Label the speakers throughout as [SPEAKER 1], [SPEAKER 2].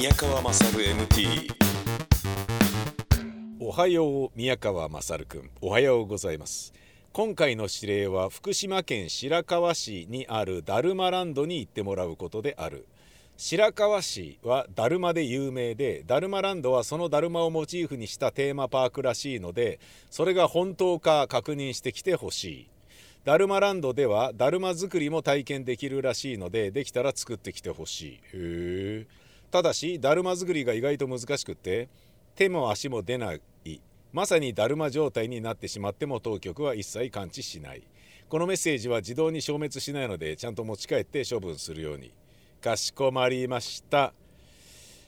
[SPEAKER 1] 宮川勝 MT
[SPEAKER 2] おはよう宮川勝くん。おはようございます。今回の指令は福島県白河市にあるダルマランドに行ってもらうことである。白河市はだるまで有名でダルマランドはそのだるまをモチーフにしたテーマパークらしいのでそれが本当か確認してきてほしい。ダルマランドではだるま作りも体験できるらしいのでできたら作ってきてほしい。へえただしだるま作りが意外と難しくって手も足も出ない。まさにだるま状態になってしまっても当局は一切感知しない。このメッセージは自動に消滅しないのでちゃんと持ち帰って処分するように。かしこまりました。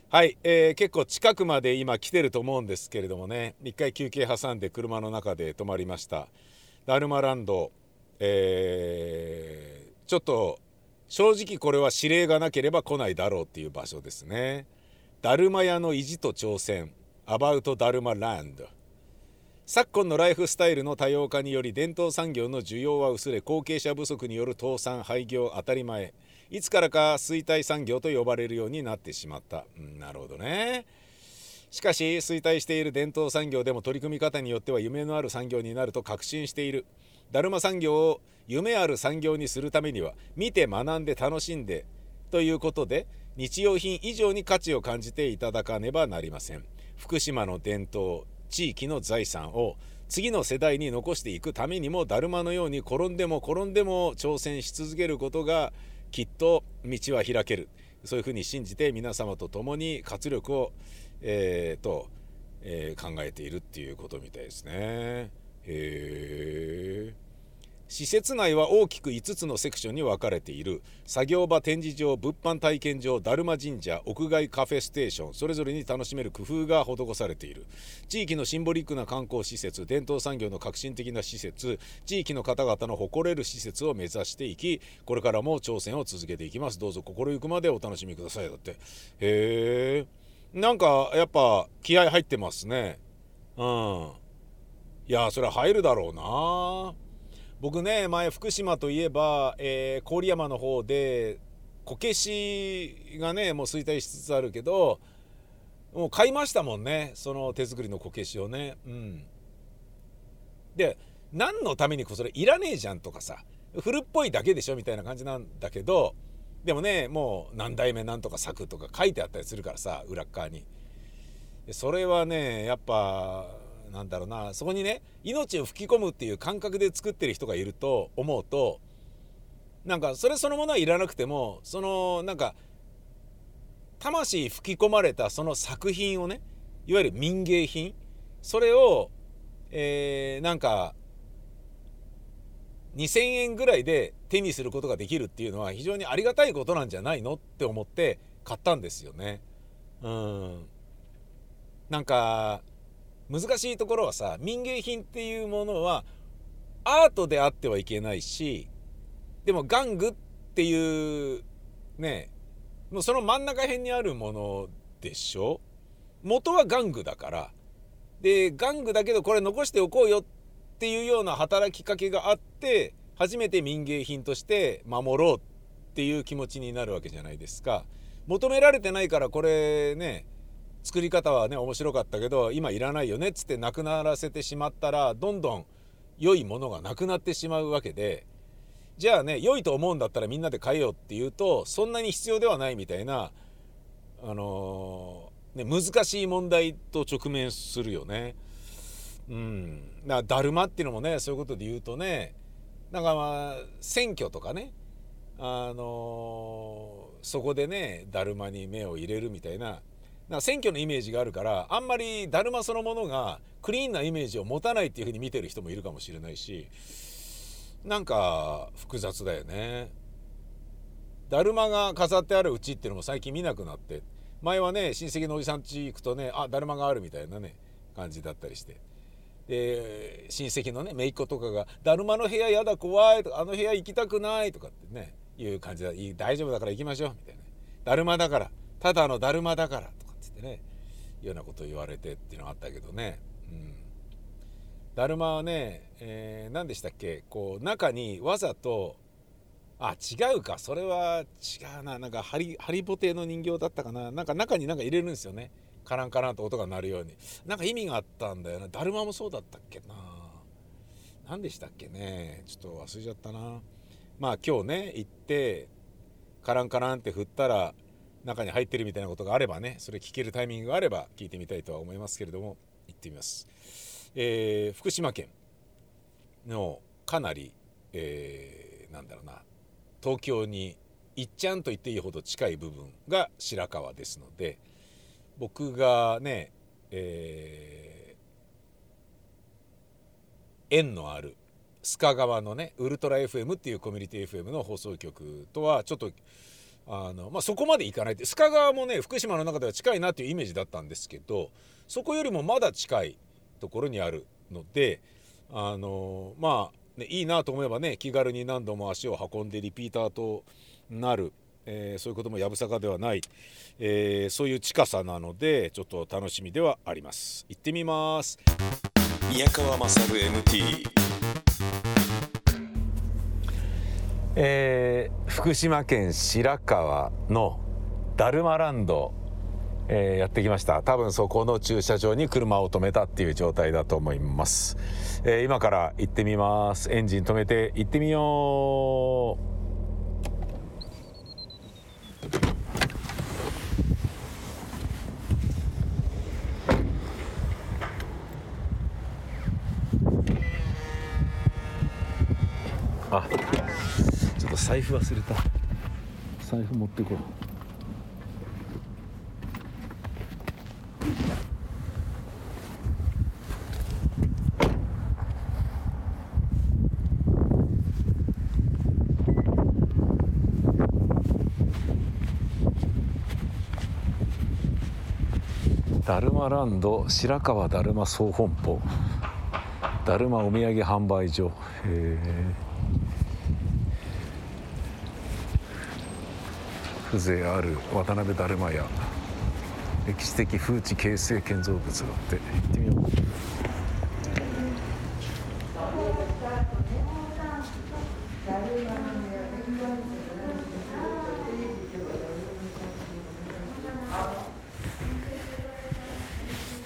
[SPEAKER 2] はい、えー、結構近くまで今来てると思うんですけれどもね。一回休憩挟んで車の中で止まりました。ダルマランド、えー、ちょっと正直これは指令がなければ来ないだろうっていう場所ですね。だるま屋の意地と挑戦。アバウトダルマランド。昨今のライフスタイルの多様化により伝統産業の需要は薄れ後継者不足による倒産廃業当たり前。いつからか衰退産業と呼ばれるようになってしまった、うん、なるほどね。しかし衰退している伝統産業でも取り組み方によっては夢のある産業になると確信している。だるま産業を夢ある産業にするためには見て学んで楽しんでということで日用品以上に価値を感じていただかねばなりません福島の伝統地域の財産を次の世代に残していくためにもだるまのように転んでも転んでも挑戦し続けることがきっと道は開けるそういうふうに信じて皆様と共に活力を、えー、と、えー、考えているっていうことみたいですね。へえ。施設内は大きく5つのセクションに分かれている。作業場展示場物販体験場だるま神社屋外カフェステーションそれぞれに楽しめる工夫が施されている。地域のシンボリックな観光施設伝統産業の革新的な施設地域の方々の誇れる施設を目指していきこれからも挑戦を続けていきます。どうぞ心ゆくまでお楽しみください。だって。へえ。なんかやっぱ気合入ってますね。うん。いやそれは入るだろうな。僕ね前福島といえば、えー、郡山の方でこけしがねもう衰退しつつあるけどもう買いましたもんねその手作りのこけしをね。うん。で何のためにこそれいらねえじゃんとかさ古っぽいだけでしょみたいな感じなんだけどでもねもう何代目何とか作とか書いてあったりするからさ裏側に。それはねやっぱなんだろうなそこにね命を吹き込むっていう感覚で作ってる人がいると思うとなんかそれそのものはいらなくてもそのなんか魂吹き込まれたその作品をねいわゆる民芸品それを、えー、なんか2,000円ぐらいで手にすることができるっていうのは非常にありがたいことなんじゃないのって思って買ったんですよね。うんなんか難しいところはさ民芸品っていうものはアートであってはいけないしでも玩具っていうねもうその真ん中辺にあるものでしょ？元は玩具だからで玩具だけどこれ残しておこうよっていうような働きかけがあって初めて民芸品として守ろうっていう気持ちになるわけじゃないですか。求められてないからこれね作り方はね面白かったけど今いらないよねっつってなくならせてしまったらどんどん良いものがなくなってしまうわけでじゃあね良いと思うんだったらみんなで変えようっていうとそんなに必要ではないみたいなあのー、ね、難しい問題と直面するよね。うん、だだるまっていうのもねそういうことで言うとねなんかまあ選挙とかねあのー、そこでねだるまに目を入れるみたいなな選挙のイメージがあるからあんまりだるまそのものがクリーンなイメージを持たないっていうふうに見てる人もいるかもしれないしなんか複雑だよね。だるまが飾ってあるうちっていうのも最近見なくなって。前はね親戚のおじさん家行くとねあだるまがあるみたいなね感じだったりして。で親戚のね姪っ子とかが「だるまの部屋やだ怖い」とか「あの部屋行きたくない」とかってねいう感じで「大丈夫だから行きましょう」みたいな「だるまだから。ただのだるまだから」ねいうようなことを言われてっていうのがあったけどね、うん、だるまはね、えー、何でしたっけ？こう中にわざとあ違うか。それは違うな。なんかハリハリボテの人形だったかな。なんか中になんか入れるんですよね。カランカランと音が鳴るように。なんか意味があったんだよな。だるまもそうだったっけな。何でしたっけね。ちょっと忘れちゃったな。まあ今日ね行ってカランカランって振ったら中に入ってるみたいなことがあればねそれ聞けるタイミングがあれば聞いてみたいとは思いますけれども行ってみます、えー福島県のかなり、えーなんだろうな東京にいっちゃんと言っていいほど近い部分が白川ですので僕がね、えー縁のある須賀川のねウルトラ FM っていうコミュニティ FM の放送局とはちょっとあの、まあ、そこまで行かないって須賀川もね福島の中では近いなっていうイメージだったんですけどそこよりもまだ近いところにあるのであのまあ、ね、いいなと思えばね気軽に何度も足を運んでリピーターとなる、えーそういうこともやぶさかではない、えーそういう近さなのでちょっと楽しみではあります。行ってみます。
[SPEAKER 1] 宮川勝 MT
[SPEAKER 2] えー福島県白河のダルマランド、えーやってきました。多分そこの駐車場に車を止めたっていう状態だと思います、えー今から行ってみます。エンジン止めて行ってみようあちょっと財布忘れた。財布持ってこうダルマランド白川だるま総本舗。だるまお土産販売所。へえ風情ある渡辺だるま屋。歴史的風致形成建造物があって行ってみよう。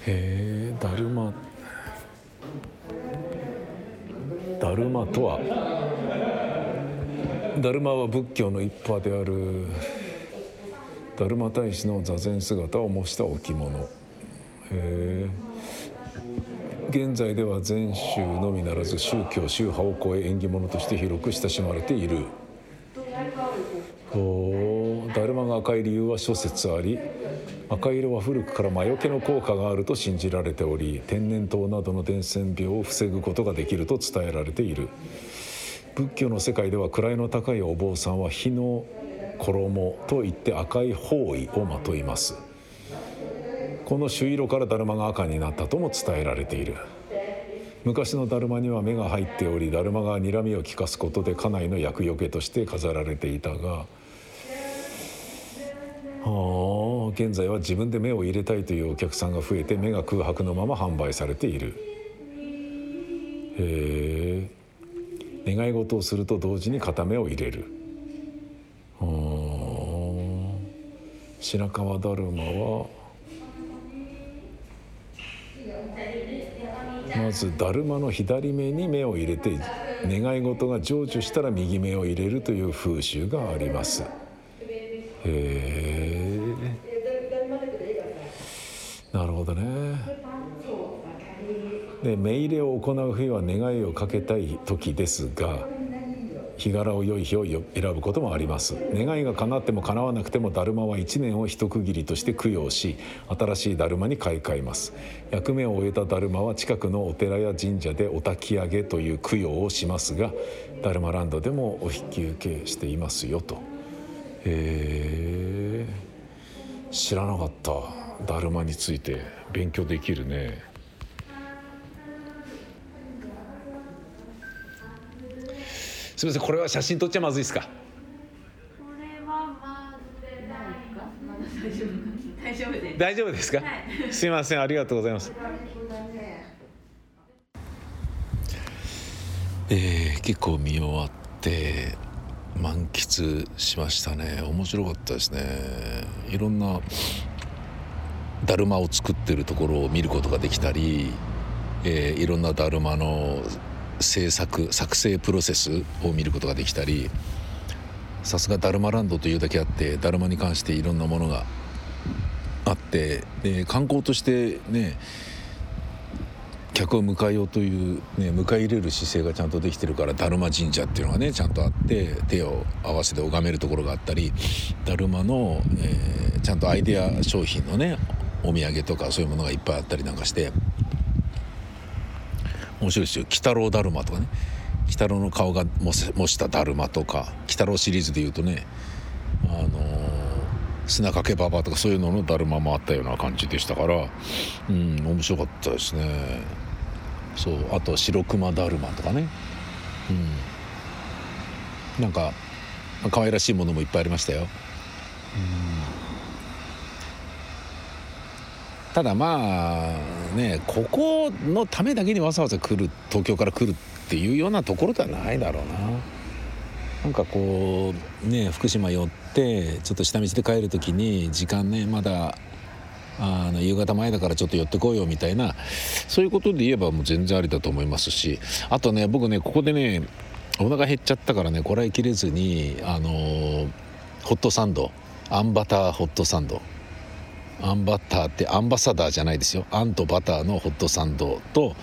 [SPEAKER 2] へえだるま。だるまとは。だるまは仏教の一派である。だるま大師の座禅姿を模した置物。へえ。現在では禅宗のみならず宗教宗派を超え縁起物として広く親しまれている。ほうだるまが赤い理由は諸説あり。赤色は古くから魔除けの効果があると信じられており天然痘などの伝染病を防ぐことができると伝えられている。仏教の世界では位の高いお坊さんは火の衣といって赤い包囲をまといます。この朱色からだるまが赤になったとも伝えられている。昔のだるまには目が入っておりだるまが睨みを利かすことで家内の厄除けとして飾られていたが現在は自分で目を入れたいというお客さんが増えて目が空白のまま販売されている。へえ。願い事をすると同時に片目を入れるはあ白川だるまはまずだるまの左目に目を入れて願い事が成就したら右目を入れるという風習があります。へえ。なるほどね。で目入れを行う日は願いをかけたい時ですが日柄を良い日を選ぶこともあります。願いが叶っても叶わなくてもだるまは1年を一区切りとして供養し新しいだるまに買い替えます。役目を終えただるまは近くのお寺や神社でお焚き上げという供養をしますがだるまランドでもお引き受けしていますよと。へえ知らなかった。だるまについて勉強できるね。すみませんこれは写真撮っちゃまずいですか？大丈夫。です。か、
[SPEAKER 3] はい。
[SPEAKER 2] すみませんありがとうございます。えー結構見終わって満喫しましたね。面白かったですね。いろんなだるまを作ってるところを見ることができたり、えーいろんなだるまの制作作成プロセスを見ることができたりさすがだるまランドというだけあってだるまに関していろんなものがあってで観光としてね客を迎えようという、ね、迎え入れる姿勢がちゃんとできてるからだるま神社っていうのがねちゃんとあって手を合わせて拝めるところがあったりだるまの、えーちゃんとアイデア商品のねお土産とかそういうものがいっぱいあったりなんかして面白いですよ「鬼太郎だるま」とかね。鬼太郎の顔が模しただるまとか。鬼太郎シリーズでいうとねあのー砂かけばばとかそういうののだるまもあったような感じでしたからうん面白かったですね。そうあと白熊だるまとかね。うん。なんか可愛らしいものもいっぱいありましたよ。うん。ただまあねここのためだけにわざわざ来る東京から来るっていうようなところではないだろうな。なんかこうね福島寄ってちょっと下道で帰る時に時間ねまだあの夕方前だからちょっと寄ってこいよみたいなそういうことで言えばもう全然ありだと思いますし。あとね僕ねここでねお腹減っちゃったからねこらえきれずにあのホットサンドあんバターホットサンド。あんバターってアンバサダーじゃないですよ。あんとバターのホットサンドと、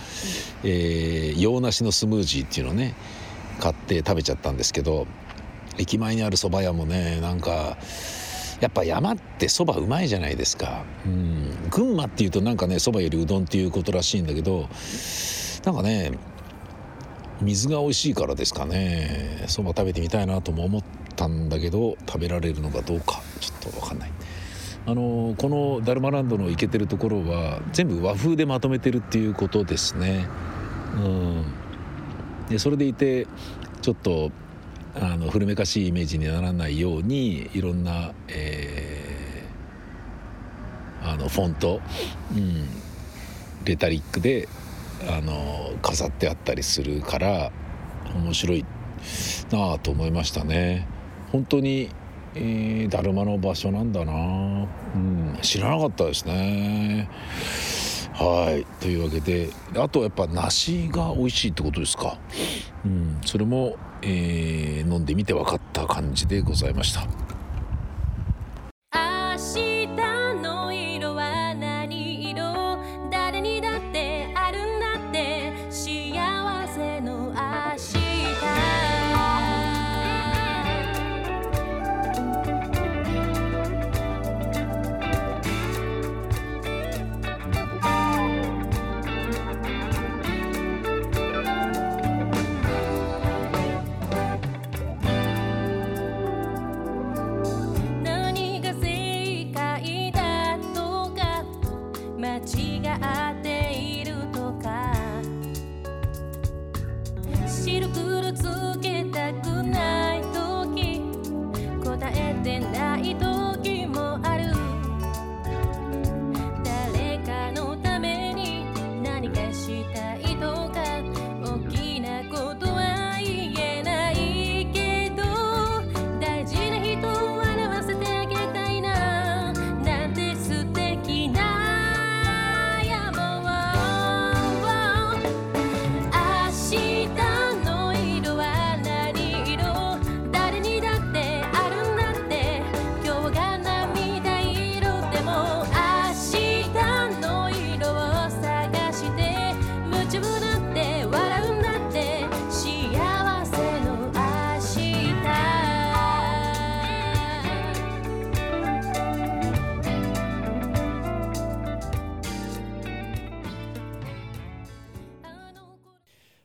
[SPEAKER 2] えー洋梨のスムージーっていうのをね買って食べちゃったんですけど駅前にある蕎麦屋もねなんかやっぱ山って蕎麦うまいじゃないですか、うん、群馬っていうとなんかね蕎麦よりうどんっていうことらしいんだけどなんかね水が美味しいからですかね。蕎麦食べてみたいなとも思ったんだけど食べられるのかどうかちょっと分かんないあのこのダルマランドの行けてるところは全部和風でまとめてるっていうことですね。うん。でそれでいてちょっとあの古めかしいイメージにならないようにいろんな、えーあのフォント、うん、レタリックであの飾ってあったりするから面白いなあと思いましたね。本当に、えーだるまの場所なんだな、うん、知らなかったですね。はい。というわけであとやっぱ梨が美味しいってことですか、うん、それも、えー飲んでみて分かった感じでございました。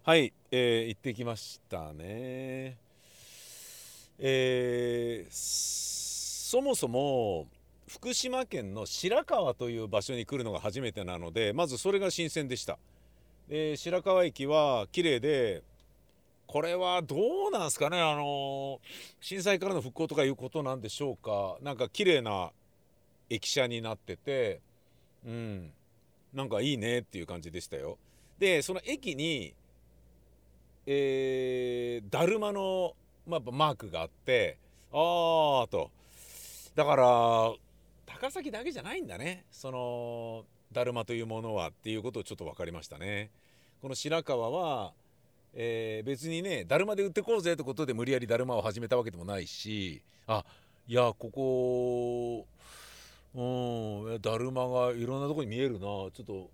[SPEAKER 4] はい、え
[SPEAKER 2] ー行ってきましたね。えーそもそも福島県の白川という場所に来るのが初めてなのでまずそれが新鮮でした。で白川駅は綺麗でこれはどうなんすかねあの震災からの復興とかいうことなんでしょうかなんか綺麗な駅舎になっててうんなんかいいねっていう感じでしたよ。でその駅にえーだるまのまあ、マークがあってああと。だから高崎だけじゃないんだね。そのだるまというものはっていうことをちょっと分かりましたね。この白川は、えー別にねだるまで売ってこうぜってことで無理やりだるまを始めたわけでもないしあいやここうんだるまがいろんなとこに見えるな。ちょっと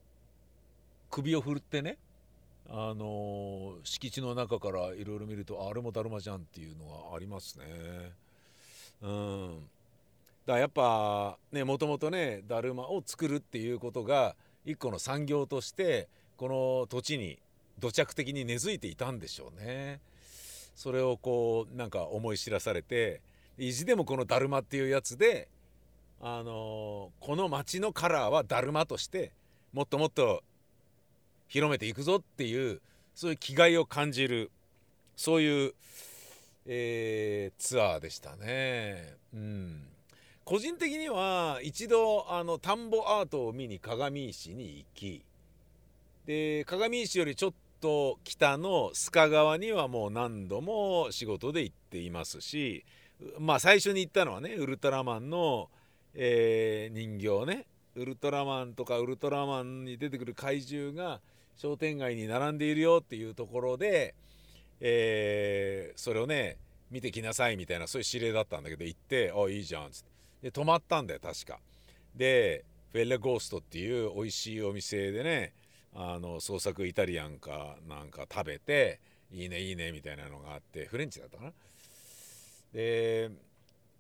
[SPEAKER 2] 首を振ってね。あの敷地の中からいろいろ見るとあれもだるまじゃんっていうのがありますね。うんだやっぱねもともとねだるまを作るっていうことが一個の産業としてこの土地に土着的に根付いていたんでしょうね。それをこうなんか思い知らされて意地でもこのだるまっていうやつであのこの町のカラーはだるまとしてもっともっと広めていくぞっていうそういう気概を感じるそういう、えーツアーでしたね。うん個人的には一度あの田んぼアートを見に鏡石に行きで鏡石よりちょっと北の須賀川にはもう何度も仕事で行っていますしまあ最初に行ったのはねウルトラマンの、えー人形ねウルトラマンとかウルトラマンに出てくる怪獣が商店街に並んでいるよっていうところで、えーそれをね見てきなさいみたいなそういう指令だったんだけど行って「あいいじゃん」っつってで泊まったんだよ確か。でフェレゴーストっていう美味しいお店でねあの創作イタリアンかなんか食べていいねいいねみたいなのがあってフレンチだったかな。で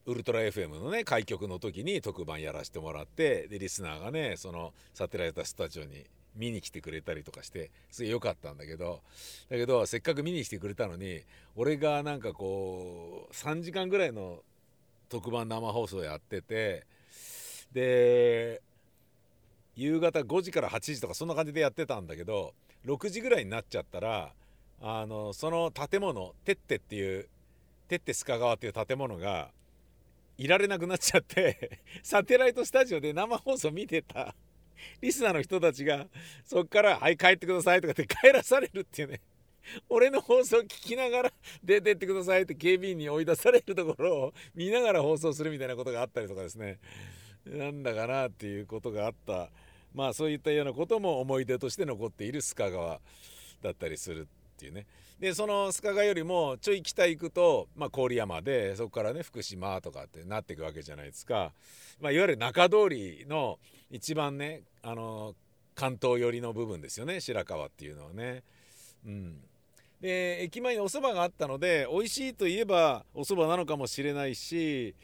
[SPEAKER 2] ウルトラ FM のね開局の時に特番やらせてもらってでリスナーがねそのサテライトスタジオに見に来てくれたりとかしてすごい良かったんだけどだけどせっかく見に来てくれたのに俺がなんかこう3時間ぐらいの特番生放送やっててで夕方5時から8時とかそんな感じでやってたんだけど6時ぐらいになっちゃったらあのその建物テッテっていうテッテスカ川っていう建物がいられなくなっちゃってサテライトスタジオで生放送見てた。リスナーの人たちがそっから「はい帰ってください」とかって帰らされるっていうね。俺の放送聞きながら出てってくださいって警備員に追い出されるところを見ながら放送するみたいなことがあったりとかですね。なんだかなっていうことがあった。まあそういったようなことも思い出として残っている須賀川だったりするっていうね。でその須賀川よりもちょい北行くと、まあ、郡山でそこからね福島とかってなっていくわけじゃないですか、まあ、いわゆる中通りの一番ねあの関東寄りの部分ですよね白川っていうのはね。うん、で駅前にお蕎麦があったので美味しいといえばお蕎麦なのかもしれないし、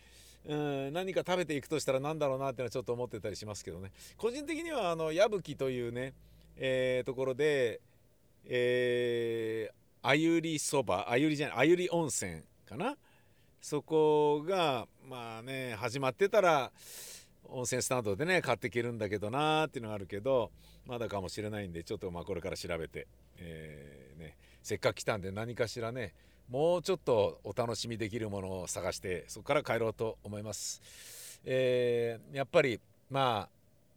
[SPEAKER 2] うん、何か食べていくとしたら何だろうなってのはちょっと思ってたりしますけどね。個人的にはあの矢吹というね、えーところで、えーあゆりそばあゆりじゃないあゆり温泉かな？そこがまあね始まってたら温泉スタンドでね買っていけるんだけどなーっていうのがあるけどまだかもしれないんでちょっとまあこれから調べて、えーね、せっかく来たんで何かしらねもうちょっとお楽しみできるものを探してそこから帰ろうと思います。えーやっぱりま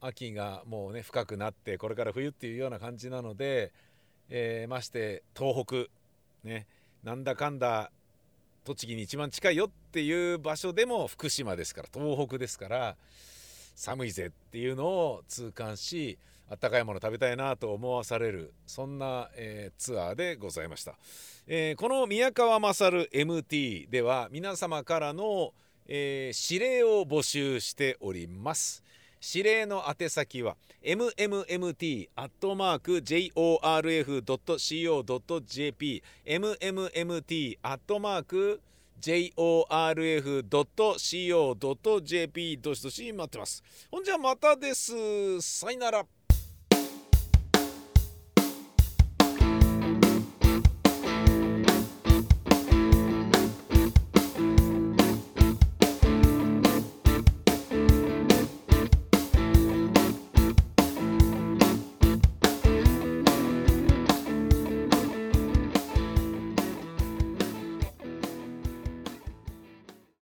[SPEAKER 2] あ秋がもうね深くなってこれから冬っていうような感じなので、えーまして東北ねなんだかんだ栃木に一番近いよっていう場所でも福島ですから東北ですから寒いぜっていうのを痛感しあったかいもの食べたいなと思わされるそんな、えーツアーでございました、えーこの宮川勝 MT では皆様からの、えー指令を募集しております。指令の宛先は mmmt.jorf.co.jp mmmt.jorf.co.jp どしどし待ってます。ほんじゃまたです。さよなら。